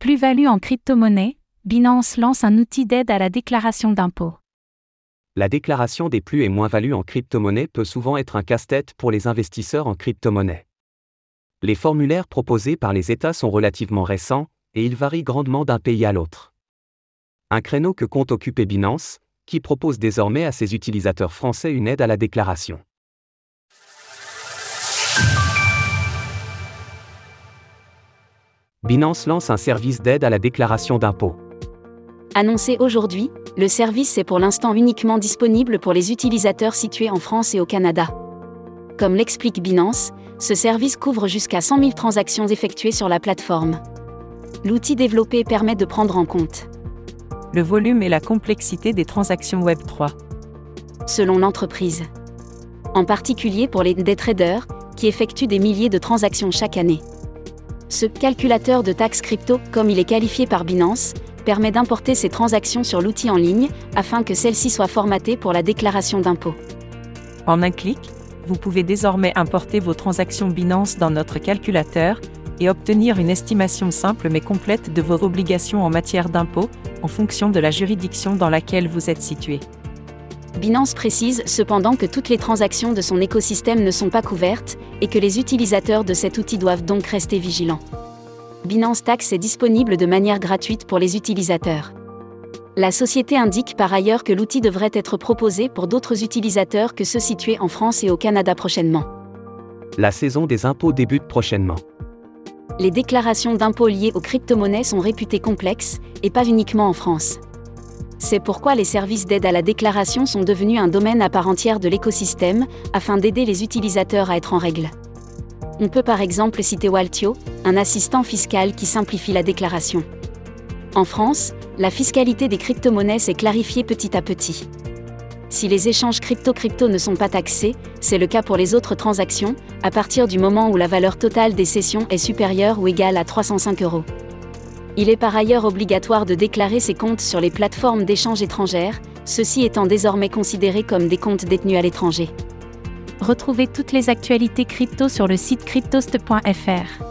Plus-value en crypto-monnaie, Binance lance un outil d'aide à la déclaration d'impôts. La déclaration des plus et moins-values en crypto-monnaie peut souvent être un casse-tête pour les investisseurs en crypto-monnaie. Les formulaires proposés par les États sont relativement récents, et ils varient grandement d'un pays à l'autre. Un créneau que compte occuper Binance, qui propose désormais à ses utilisateurs français une aide à la déclaration. Binance lance un service d'aide à la déclaration d'impôts. Annoncé aujourd'hui, le service est pour l'instant uniquement disponible pour les utilisateurs situés en France et au Canada. Comme l'explique Binance, ce service couvre jusqu'à 100 000 transactions effectuées sur la plateforme. L'outil développé permet de prendre en compte le volume et la complexité des transactions Web3. Selon l'entreprise. En particulier pour les day traders, qui effectuent des milliers de transactions chaque année. Ce calculateur de taxes crypto, comme il est qualifié par Binance, permet d'importer ces transactions sur l'outil en ligne, afin que celles-ci soient formatées pour la déclaration d'impôt. En un clic, vous pouvez désormais importer vos transactions Binance dans notre calculateur et obtenir une estimation simple mais complète de vos obligations en matière d'impôt, en fonction de la juridiction dans laquelle vous êtes situé. Binance précise cependant que toutes les transactions de son écosystème ne sont pas couvertes et que les utilisateurs de cet outil doivent donc rester vigilants. Binance Tax est disponible de manière gratuite pour les utilisateurs. La société indique par ailleurs que l'outil devrait être proposé pour d'autres utilisateurs que ceux situés en France et au Canada prochainement. La saison des impôts débute prochainement. Les déclarations d'impôts liées aux crypto-monnaies sont réputées complexes, et pas uniquement en France. C'est pourquoi les services d'aide à la déclaration sont devenus un domaine à part entière de l'écosystème, afin d'aider les utilisateurs à être en règle. On peut par exemple citer Waltio, un assistant fiscal qui simplifie la déclaration. En France, la fiscalité des crypto-monnaies s'est clarifiée petit à petit. Si les échanges crypto-crypto ne sont pas taxés, c'est le cas pour les autres transactions, à partir du moment où la valeur totale des sessions est supérieure ou égale à 305 euros. Il est par ailleurs obligatoire de déclarer ses comptes sur les plateformes d'échange étrangères, ceux-ci étant désormais considérés comme des comptes détenus à l'étranger. Retrouvez toutes les actualités crypto sur le site cryptost.fr.